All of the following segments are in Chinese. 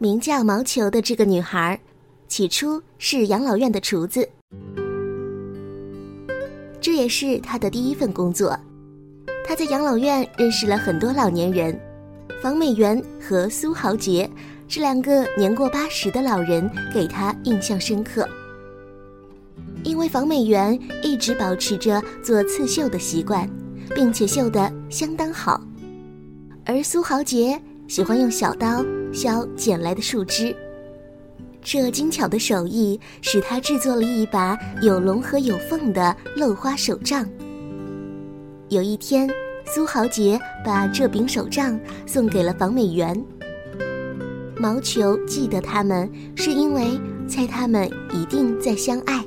名叫毛球的这个女孩，起初是养老院的厨子，这也是她的第一份工作。她在养老院认识了很多老年人，房美媛和苏豪杰这两个年过八十的老人给她印象深刻。因为房美媛一直保持着做刺绣的习惯，并且绣得相当好，而苏豪杰喜欢用小刀削捡来的树枝。这精巧的手艺使他制作了一把有龙和有凤的镂花手杖。有一天，苏豪杰把这柄手杖送给了房美媛。毛球记得他们，是因为猜他们一定在相爱。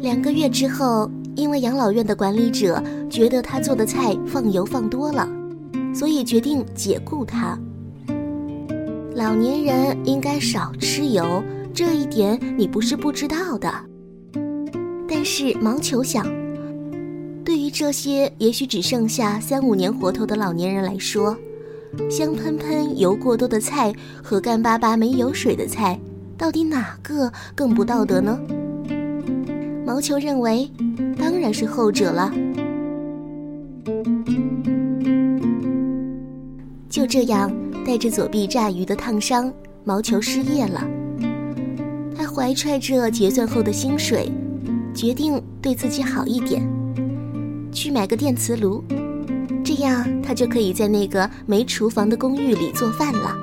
两个月之后，因为养老院的管理者觉得他做的菜放油放多了，所以决定解雇他。老年人应该少吃油，这一点你不是不知道的。但是毛球想，对于这些也许只剩下三五年活头的老年人来说，香喷喷、油过多的菜和干巴巴没油水的菜，到底哪个更不道德呢？毛球认为，当然是后者了。就这样，带着左臂炸鱼的烫伤，毛球失业了。他怀揣着结算后的薪水，决定对自己好一点，去买个电磁炉，这样他就可以在那个没厨房的公寓里做饭了。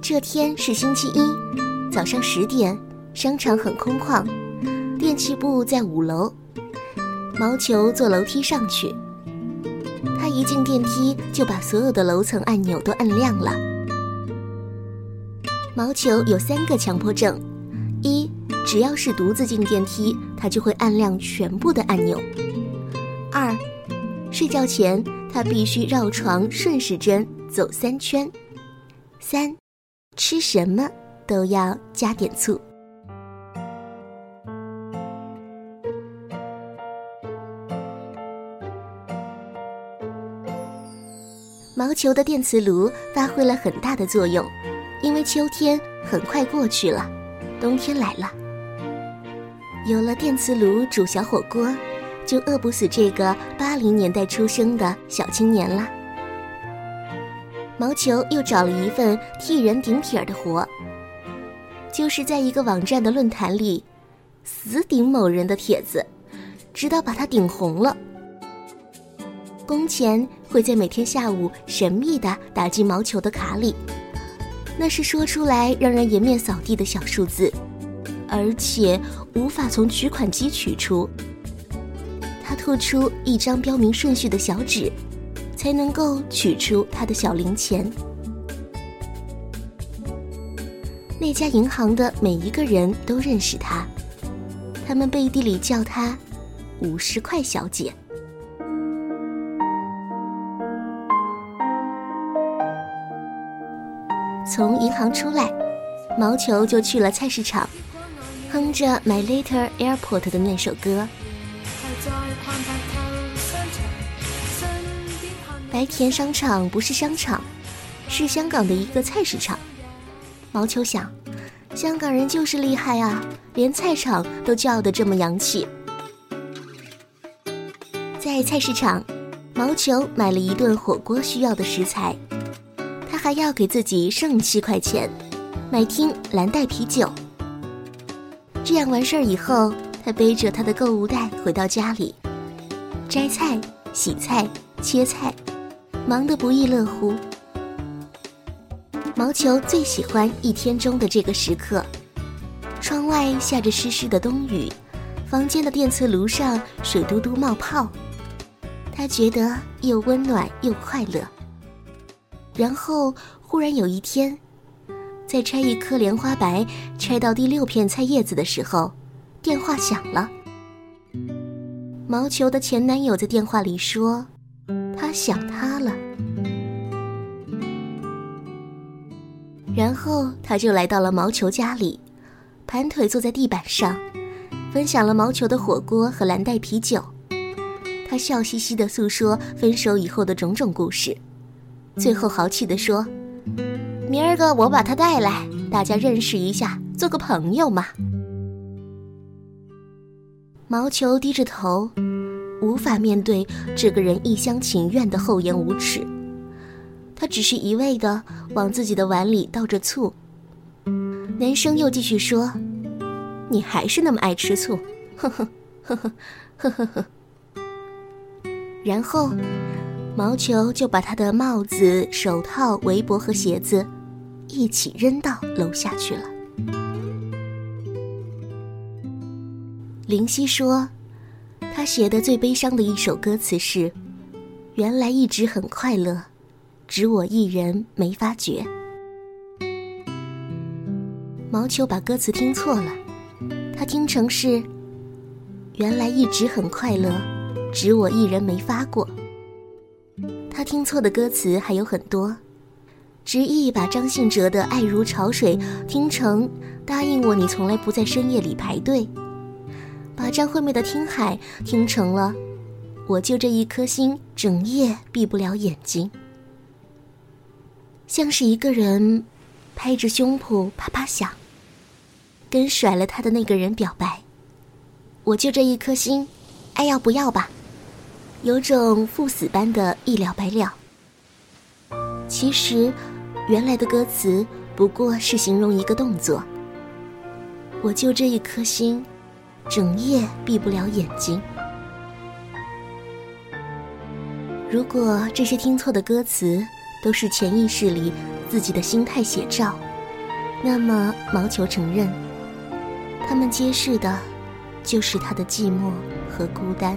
这天是星期一，早上十点，商场很空旷。电器部在五楼，毛球坐楼梯上去。他一进电梯就把所有的楼层按钮都按亮了。毛球有三个强迫症：一，只要是独自进电梯，他就会按亮全部的按钮；二，睡觉前他必须绕床顺时针走三圈；三，吃什么都要加点醋。毛球的电磁炉发挥了很大的作用，因为秋天很快过去了，冬天来了。有了电磁炉煮小火锅，就饿不死这个八零年代出生的小青年了。毛球又找了一份替人顶帖的活，就是在一个网站的论坛里，死顶某人的帖子，直到把他顶红了。工钱会在每天下午神秘的打进毛球的卡里，那是说出来让人颜面扫地的小数字，而且无法从取款机取出。他吐出一张标明顺序的小纸，才能够取出他的小零钱。那家银行的每一个人都认识他，他们背地里叫他“五十块小姐”。从银行出来，毛球就去了菜市场，哼着《My Little Airport》的那首歌。白田商场不是商场，是香港的一个菜市场。毛球想，香港人就是厉害啊，连菜场都叫得这么洋气。在菜市场，毛球买了一顿火锅需要的食材。还要给自己剩七块钱，买听蓝带啤酒。这样完事儿以后，他背着他的购物袋回到家里，摘菜、洗菜、切菜，忙得不亦乐乎。毛球最喜欢一天中的这个时刻，窗外下着湿湿的冬雨，房间的电磁炉上水嘟嘟冒泡，他觉得又温暖又快乐。然后忽然有一天，在拆一颗莲花白，拆到第六片菜叶子的时候，电话响了。毛球的前男友在电话里说：“他想他了。”然后他就来到了毛球家里，盘腿坐在地板上，分享了毛球的火锅和蓝带啤酒。他笑嘻嘻地诉说分手以后的种种故事，最后豪气地说：“明儿个我把他带来，大家认识一下，做个朋友嘛。”毛球低着头，无法面对这个人一厢情愿的厚颜无耻。他只是一味地往自己的碗里倒着醋。男生又继续说：“你还是那么爱吃醋，呵呵呵呵呵呵呵。”然后，毛球就把他的帽子、手套、围脖和鞋子一起扔到楼下去了。林夕说，他写的最悲伤的一首歌词是：“原来一直很快乐，只我一人没发觉。”毛球把歌词听错了，他听成是：“原来一直很快乐。”只我一人没发过。他听错的歌词还有很多，执意把张信哲的《爱如潮水》听成“答应我，你从来不在深夜里排队”，把张惠妹的《听海》听成了“我就这一颗心，整夜闭不了眼睛”，像是一个人拍着胸脯啪啪响，跟甩了他的那个人表白：“我就这一颗心，爱要不要吧？”有种赴死般的一了百了。其实，原来的歌词不过是形容一个动作。我就这一颗心，整夜闭不了眼睛。如果这些听错的歌词都是潜意识里自己的心态写照，那么毛球承认，他们揭示的，就是他的寂寞和孤单。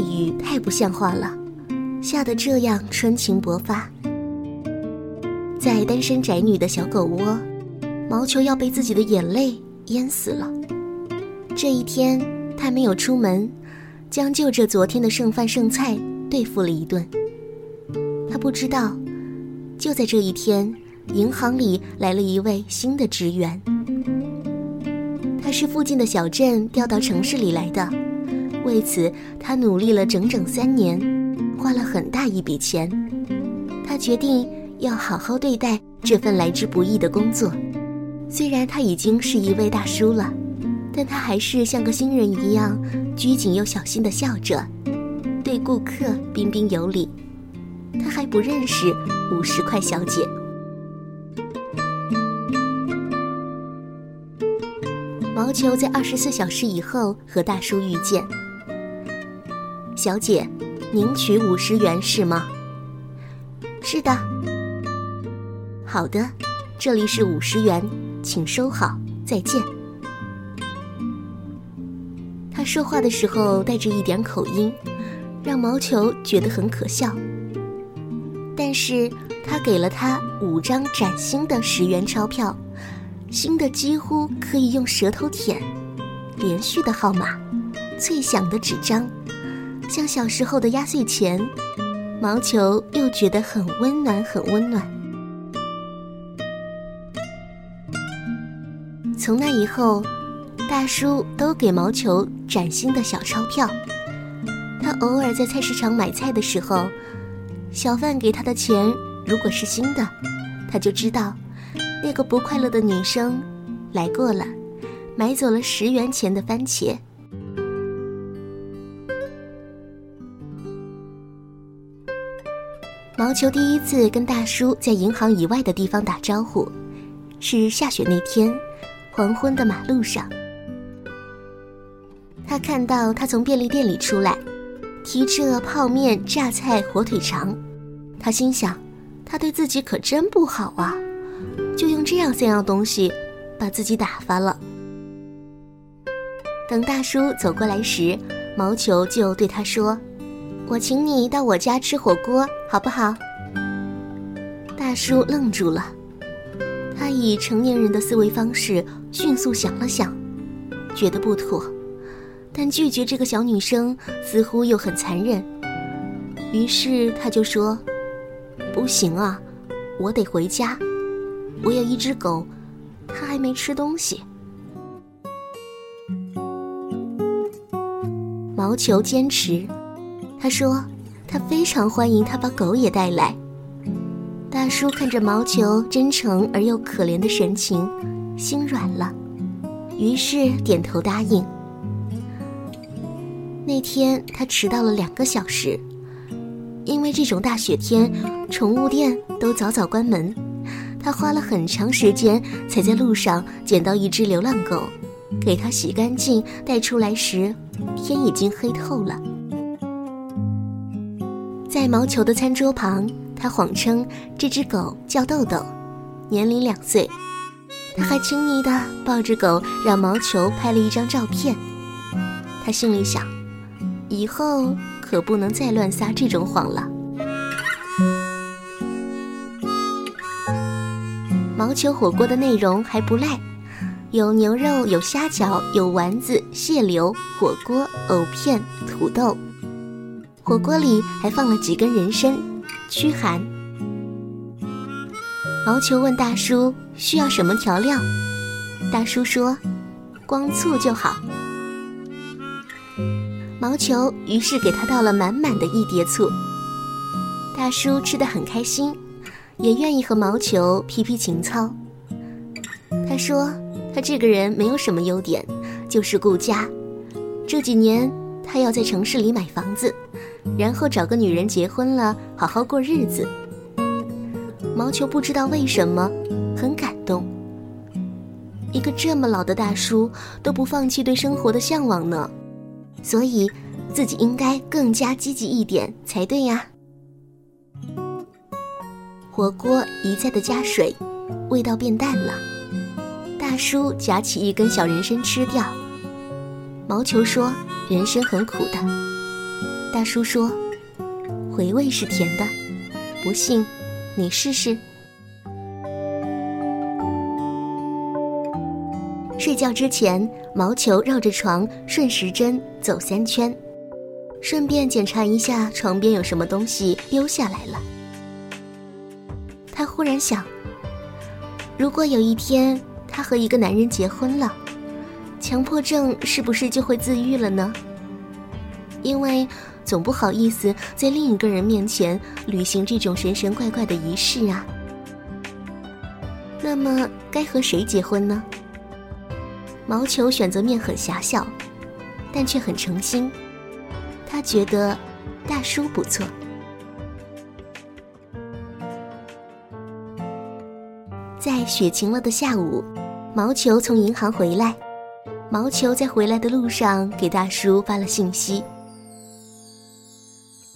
雨太不像话了，下得这样春情勃发。在单身宅女的小狗窝，毛球要被自己的眼泪淹死了。这一天，他没有出门，将就着昨天的剩饭剩菜对付了一顿。他不知道，就在这一天，银行里来了一位新的职员。他是附近的小镇调到城市里来的。为此，他努力了整整三年，花了很大一笔钱。他决定要好好对待这份来之不易的工作。虽然他已经是一位大叔了，但他还是像个新人一样拘谨又小心地笑着，对顾客彬彬有礼。他还不认识五十块小姐。毛球在二十四小时以后和大叔遇见。小姐，您取五十元是吗？是的。好的，这里是五十元，请收好，再见。他说话的时候带着一点口音，让毛球觉得很可笑。但是他给了他五张崭新的十元钞票，新的几乎可以用舌头舔，连续的号码，脆响的纸张。像小时候的压岁钱，毛球又觉得很温暖，很温暖。从那以后，大叔都给毛球崭新的小钞票。他偶尔在菜市场买菜的时候，小贩给他的钱如果是新的，他就知道那个不快乐的女生来过了，买走了十元钱的番茄。毛球第一次跟大叔在银行以外的地方打招呼，是下雪那天，黄昏的马路上。他看到他从便利店里出来，提着泡面、榨菜、火腿肠，他心想，他对自己可真不好啊，就用这样三样东西，把自己打发了。等大叔走过来时，毛球就对他说。我请你到我家吃火锅，好不好？大叔愣住了，他以成年人的思维方式迅速想了想，觉得不妥，但拒绝这个小女生似乎又很残忍，于是他就说：“不行啊，我得回家，我有一只狗，它还没吃东西。”毛球坚持。他说：“他非常欢迎他把狗也带来。”大叔看着毛球真诚而又可怜的神情，心软了，于是点头答应。那天他迟到了两个小时，因为这种大雪天，宠物店都早早关门，他花了很长时间才在路上捡到一只流浪狗，给它洗干净带出来时，天已经黑透了。在毛球的餐桌旁，他谎称这只狗叫豆豆，年龄两岁。他还亲昵地抱着狗，让毛球拍了一张照片。他心里想，以后可不能再乱撒这种谎了。毛球火锅的内容还不赖，有牛肉，有虾饺，有丸子、蟹柳、火锅、藕片、土豆。火锅里还放了几根人参，驱寒。毛球问大叔需要什么调料，大叔说：“光醋就好。”毛球于是给他倒了满满的一碟醋。大叔吃得很开心。也愿意和毛球皮皮情操。他说：“他这个人没有什么优点，就是顾家。这几年他要在城市里买房子，然后找个女人结婚了，好好过日子。”毛球不知道为什么很感动。一个这么老的大叔都不放弃对生活的向往呢，所以自己应该更加积极一点才对呀。火锅一再的加水，味道变淡了。大叔夹起一根小人参吃掉。毛球说：“人参很苦的。”大叔说：“回味是甜的，不信你试试。”睡觉之前，毛球绕着床顺时针走三圈，顺便检查一下床边有什么东西丢下来了。他忽然想，如果有一天他和一个男人结婚了，强迫症是不是就会自愈了呢？因为总不好意思在另一个人面前履行这种神神怪怪的仪式啊。那么该和谁结婚呢？毛球选择面很狭小，但却很诚心。他觉得大叔不错。在雪晴了的下午，毛球从银行回来。毛球在回来的路上给大叔发了信息：“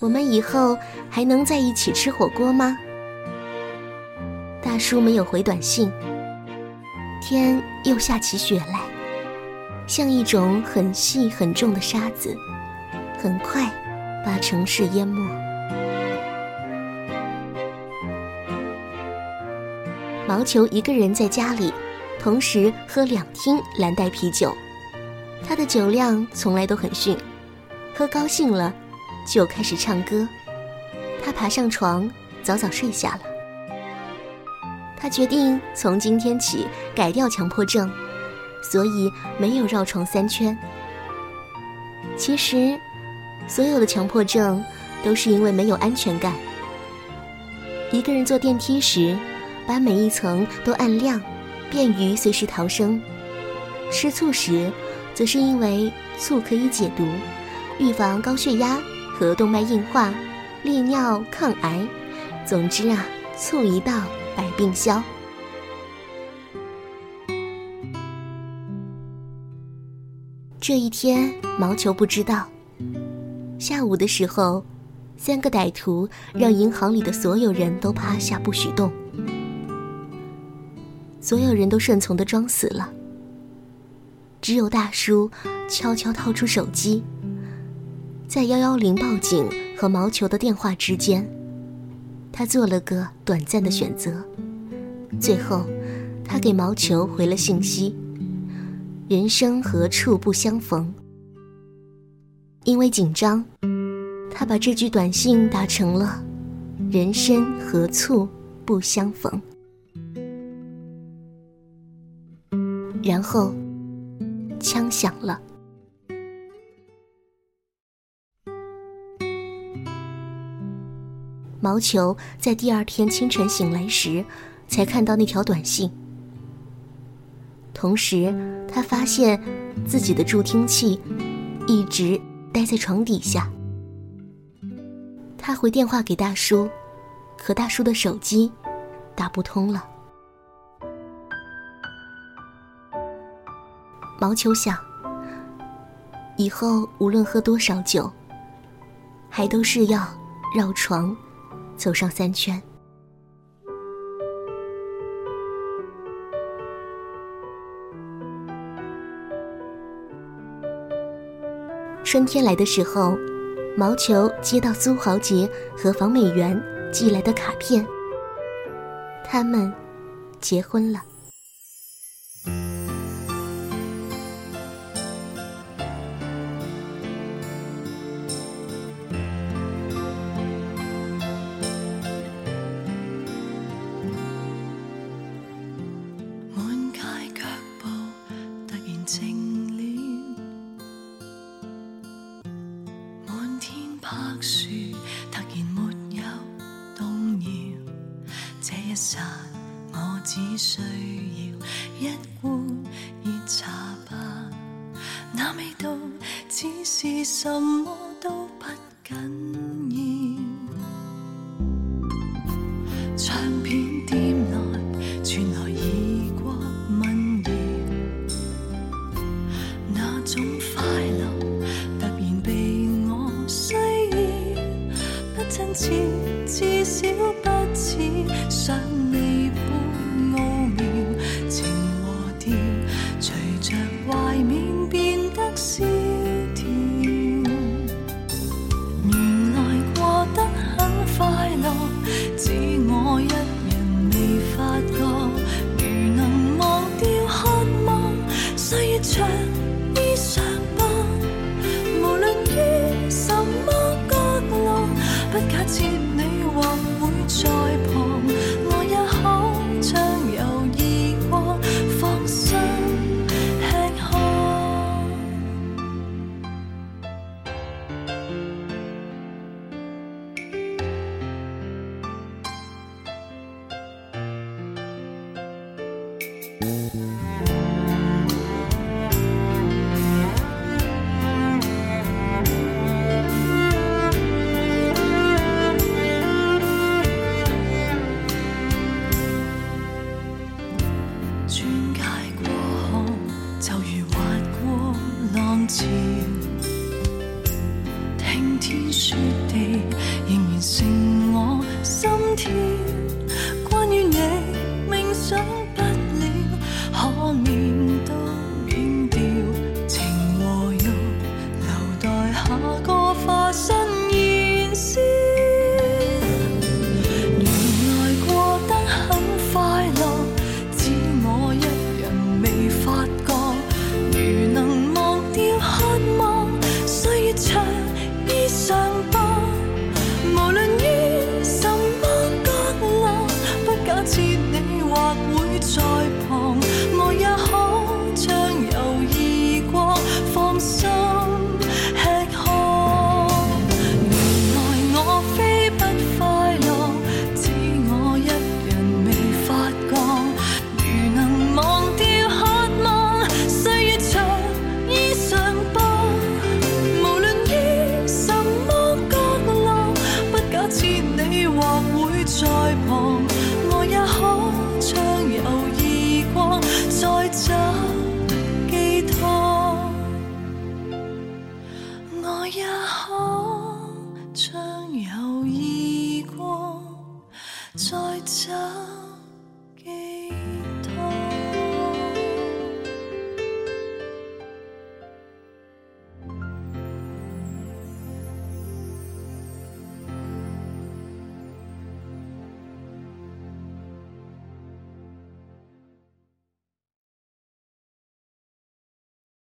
我们以后还能在一起吃火锅吗？”大叔没有回短信。天又下起雪来，像一种很细很重的沙子，很快把城市淹没。毛球一个人在家里，同时喝两听蓝带啤酒，他的酒量从来都很逊，喝高兴了就开始唱歌。他爬上床，早早睡下了。他决定从今天起改掉强迫症，所以没有绕床三圈。其实，所有的强迫症都是因为没有安全感。一个人坐电梯时。把每一层都按亮，便于随时逃生。吃醋时，则是因为醋可以解毒，预防高血压和动脉硬化，利尿抗癌。总之啊，醋一到，百病消。这一天，毛球不知道，下午的时候，三个歹徒让银行里的所有人都趴下，不许动。所有人都顺从的装死了，只有大叔悄悄掏出手机，在幺幺零报警和毛球的电话之间，他做了个短暂的选择。最后，他给毛球回了信息：“人生何处不相逢。”因为紧张，他把这句短信打成了：“人生何处不相逢。”然后，枪响了。毛球在第二天清晨醒来时才看到那条短信。同时他发现自己的助听器一直待在床底下。他回电话给大叔可大叔的手机打不通了。毛球想以后无论喝多少酒还都是要绕床走上三圈。春天来的时候，毛球接到苏豪杰和房美媛寄来的卡片，他们结婚了。只需要一罐热茶吧那味道？似是什么都不紧要。唱片店内传来异国民谣那种快乐突然被我需要不亲切。